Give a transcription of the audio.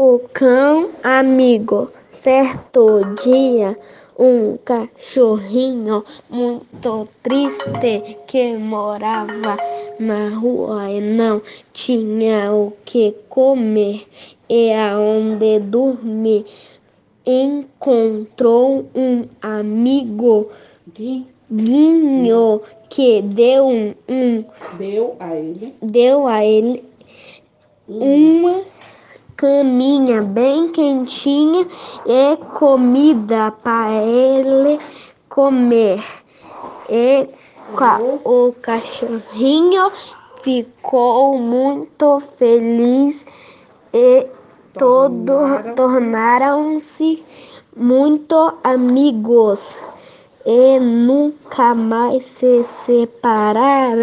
O cão amigo. Certo dia, um cachorrinho muito triste que morava na rua e não tinha o que comer e aonde dormir. Encontrou um amigo guinho que deu um, um Deu a ele deu a ele uma caminha bem quentinha e comida para ele comer. E ca- o cachorrinho ficou muito feliz e todos Tornaram-se- tornaram-se muito amigos e nunca mais se separaram.